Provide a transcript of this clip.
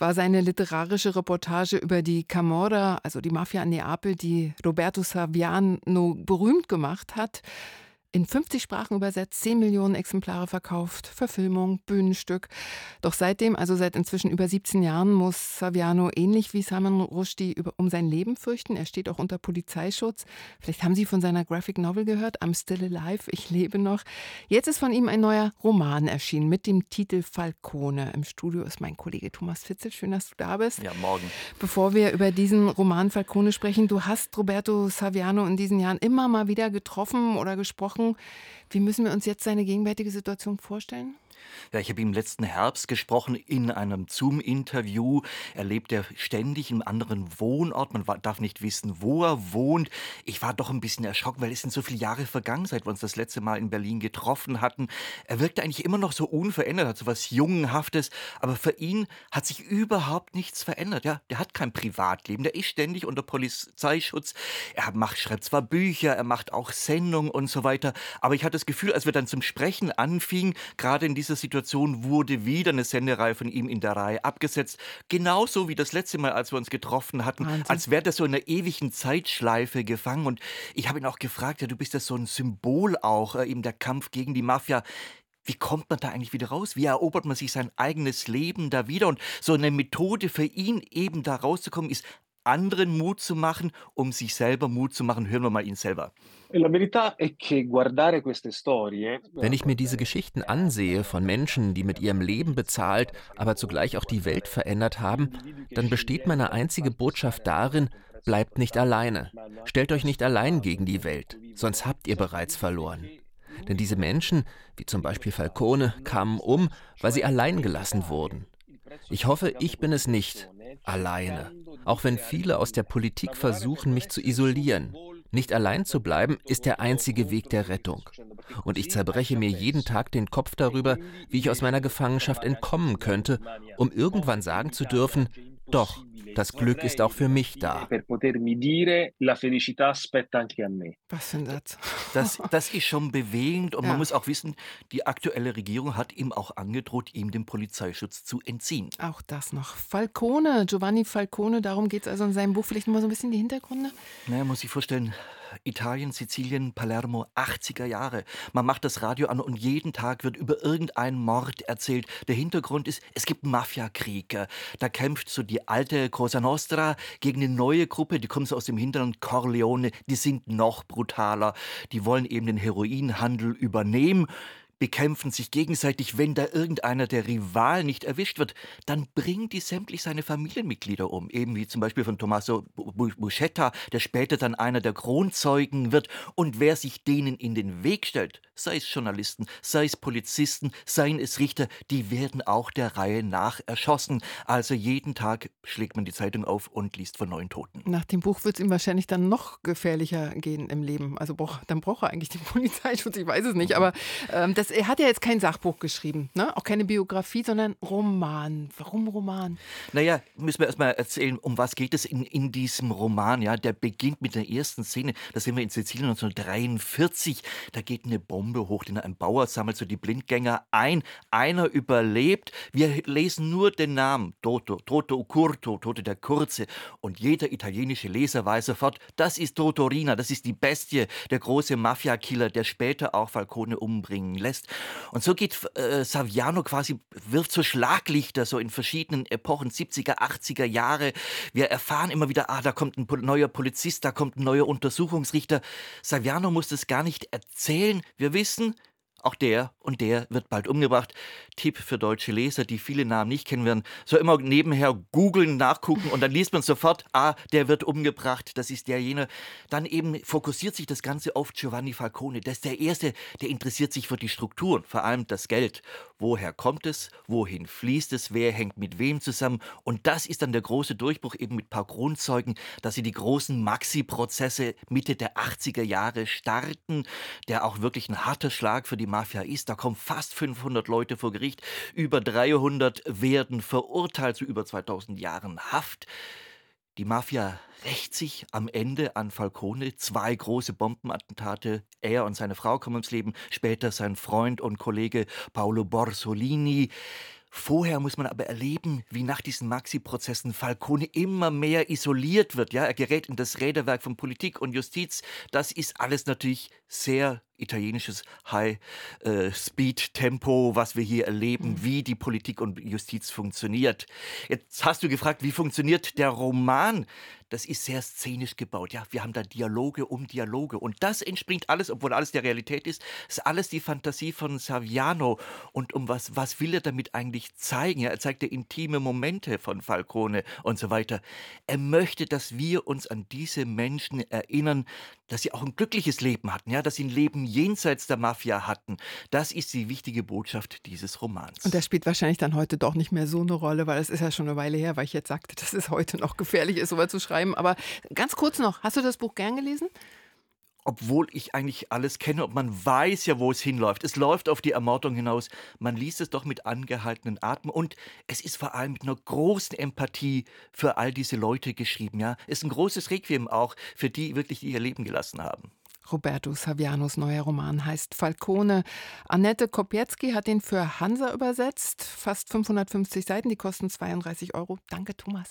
Das war seine literarische Reportage über die Camorra, also die Mafia in Neapel, die Roberto Saviano berühmt gemacht hat in 50 Sprachen übersetzt, 10 Millionen Exemplare verkauft, Verfilmung, Bühnenstück. Doch seitdem, also seit inzwischen über 17 Jahren, muss Saviano ähnlich wie Salman Rushdie um sein Leben fürchten. Er steht auch unter Polizeischutz. Vielleicht haben Sie von seiner Graphic Novel gehört, I'm Still Alive, ich lebe noch. Jetzt ist von ihm ein neuer Roman erschienen mit dem Titel Falcone. Im Studio ist mein Kollege Thomas Fitzel. Schön, dass du da bist. Ja, morgen. Bevor wir über diesen Roman Falcone sprechen, du hast Roberto Saviano in diesen Jahren immer mal wieder getroffen oder gesprochen gesprochen. Wie müssen wir uns jetzt seine gegenwärtige Situation vorstellen? Ja, ich habe ihm letzten Herbst gesprochen in einem Zoom-Interview. Er lebt ja ständig einem anderen Wohnort. Man darf nicht wissen, wo er wohnt. Ich war doch ein bisschen erschrocken, weil es sind so viele Jahre vergangen, seit wir uns das letzte Mal in Berlin getroffen hatten. Er wirkte eigentlich immer noch so unverändert, hat so was Jungenhaftes. Aber für ihn hat sich überhaupt nichts verändert. Ja, der hat kein Privatleben. Der ist ständig unter Polizeischutz. Er macht, schreibt zwar Bücher, er macht auch Sendungen und so weiter. Aber ich hatte das Gefühl, als wir dann zum Sprechen anfingen, gerade in dieser Situation wurde wieder eine Sendereihe von ihm in der Reihe abgesetzt. Genauso wie das letzte Mal, als wir uns getroffen hatten, Wahnsinn. als wäre das so in einer ewigen Zeitschleife gefangen. Und ich habe ihn auch gefragt, ja, du bist ja so ein Symbol auch, äh, eben der Kampf gegen die Mafia. Wie kommt man da eigentlich wieder raus? Wie erobert man sich sein eigenes Leben da wieder? Und so eine Methode für ihn eben da rauszukommen, ist anderen Mut zu machen, um sich selber Mut zu machen. Hören wir mal ihn selber. Wenn ich mir diese Geschichten ansehe von Menschen, die mit ihrem Leben bezahlt, aber zugleich auch die Welt verändert haben, dann besteht meine einzige Botschaft darin, bleibt nicht alleine. Stellt euch nicht allein gegen die Welt, sonst habt ihr bereits verloren. Denn diese Menschen, wie zum Beispiel Falcone, kamen um, weil sie allein gelassen wurden. Ich hoffe, ich bin es nicht, alleine. Auch wenn viele aus der Politik versuchen, mich zu isolieren. Nicht allein zu bleiben, ist der einzige Weg der Rettung. Und ich zerbreche mir jeden Tag den Kopf darüber, wie ich aus meiner Gefangenschaft entkommen könnte, um irgendwann sagen zu dürfen, doch, das Glück ist auch für mich da. Was ein Satz. Das, das ist schon bewegend und ja. man muss auch wissen, die aktuelle Regierung hat ihm auch angedroht, ihm den Polizeischutz zu entziehen. Auch das noch. Falcone, Giovanni Falcone, darum geht es also in seinem Buch. Vielleicht mal so ein bisschen die Hintergründe. Naja, muss ich vorstellen, Italien, Sizilien, Palermo, 80er Jahre. Man macht das Radio an und jeden Tag wird über irgendeinen Mord erzählt. Der Hintergrund ist, es gibt Mafiakrieg. Da kämpft so die alte Cosa Nostra gegen eine neue Gruppe, die kommen so aus dem Hinterland, Corleone, die sind noch brutaler. Die wollen eben den Heroinhandel übernehmen bekämpfen sich gegenseitig. Wenn da irgendeiner der Rivalen nicht erwischt wird, dann bringt die sämtlich seine Familienmitglieder um. Eben wie zum Beispiel von Tommaso Buscetta, der später dann einer der Kronzeugen wird. Und wer sich denen in den Weg stellt, sei es Journalisten, sei es Polizisten, seien es Richter, die werden auch der Reihe nach erschossen. Also jeden Tag schlägt man die Zeitung auf und liest von neuen Toten. Nach dem Buch wird es ihm wahrscheinlich dann noch gefährlicher gehen im Leben. Also dann braucht er eigentlich den Polizeischutz, ich weiß es nicht. Aber ähm, das er hat ja jetzt kein Sachbuch geschrieben, ne? auch keine Biografie, sondern Roman. Warum Roman? Naja, müssen wir erstmal erzählen, um was geht es in, in diesem Roman. Ja, Der beginnt mit der ersten Szene, da sind wir in Sizilien 1943. Da geht eine Bombe hoch, denn ein Bauer sammelt so die Blindgänger ein. Einer überlebt. Wir lesen nur den Namen Toto, Toto Curto, Toto der Kurze. Und jeder italienische Leser weiß sofort, das ist Totorina, das ist die Bestie, der große Mafia-Killer, der später auch Falcone umbringen lässt lässt. Und so geht äh, Saviano quasi, wirft so Schlaglichter so in verschiedenen Epochen, 70er, 80er Jahre. Wir erfahren immer wieder, ah, da kommt ein neuer Polizist, da kommt ein neuer Untersuchungsrichter. Saviano muss das gar nicht erzählen. Wir wissen, auch der und der wird bald umgebracht. Tipp für deutsche Leser, die viele Namen nicht kennen werden. So immer nebenher googeln, nachgucken und dann liest man sofort, ah, der wird umgebracht, das ist der jene. Dann eben fokussiert sich das Ganze auf Giovanni Falcone. Das ist der Erste, der interessiert sich für die Strukturen, vor allem das Geld. Woher kommt es? Wohin fließt es? Wer hängt mit wem zusammen? Und das ist dann der große Durchbruch eben mit ein paar Grundzeugen, dass sie die großen Maxi-Prozesse Mitte der 80er Jahre starten, der auch wirklich ein harter Schlag für die Mafia ist. Da kommen fast 500 Leute vor Gericht, über 300 werden verurteilt zu über 2000 Jahren Haft. Die Mafia rächt sich am Ende an Falcone. Zwei große Bombenattentate. Er und seine Frau kommen ums Leben. Später sein Freund und Kollege Paolo Borsolini. Vorher muss man aber erleben, wie nach diesen Maxi-Prozessen Falcone immer mehr isoliert wird. Ja, er gerät in das Räderwerk von Politik und Justiz. Das ist alles natürlich sehr italienisches High-Speed-Tempo, was wir hier erleben, mhm. wie die Politik und Justiz funktioniert. Jetzt hast du gefragt, wie funktioniert der Roman? Das ist sehr szenisch gebaut. Ja, wir haben da Dialoge um Dialoge. Und das entspringt alles, obwohl alles der Realität ist, ist alles die Fantasie von Saviano. Und um was, was will er damit eigentlich zeigen? Ja, er zeigt ja intime Momente von Falcone und so weiter. Er möchte, dass wir uns an diese Menschen erinnern, dass sie auch ein glückliches Leben hatten, ja, dass sie ein Leben jenseits der Mafia hatten. Das ist die wichtige Botschaft dieses Romans. Und das spielt wahrscheinlich dann heute doch nicht mehr so eine Rolle, weil es ist ja schon eine Weile her, weil ich jetzt sagte, dass es heute noch gefährlich ist, sowas zu schreiben. Aber ganz kurz noch, hast du das Buch gern gelesen? obwohl ich eigentlich alles kenne und man weiß ja, wo es hinläuft. Es läuft auf die Ermordung hinaus. Man liest es doch mit angehaltenen Atem und es ist vor allem mit einer großen Empathie für all diese Leute geschrieben. Ja, es ist ein großes Requiem auch für die wirklich, die ihr Leben gelassen haben. Roberto Savianos neuer Roman heißt Falcone. Annette Kopiecki hat ihn für Hansa übersetzt. Fast 550 Seiten, die kosten 32 Euro. Danke, Thomas.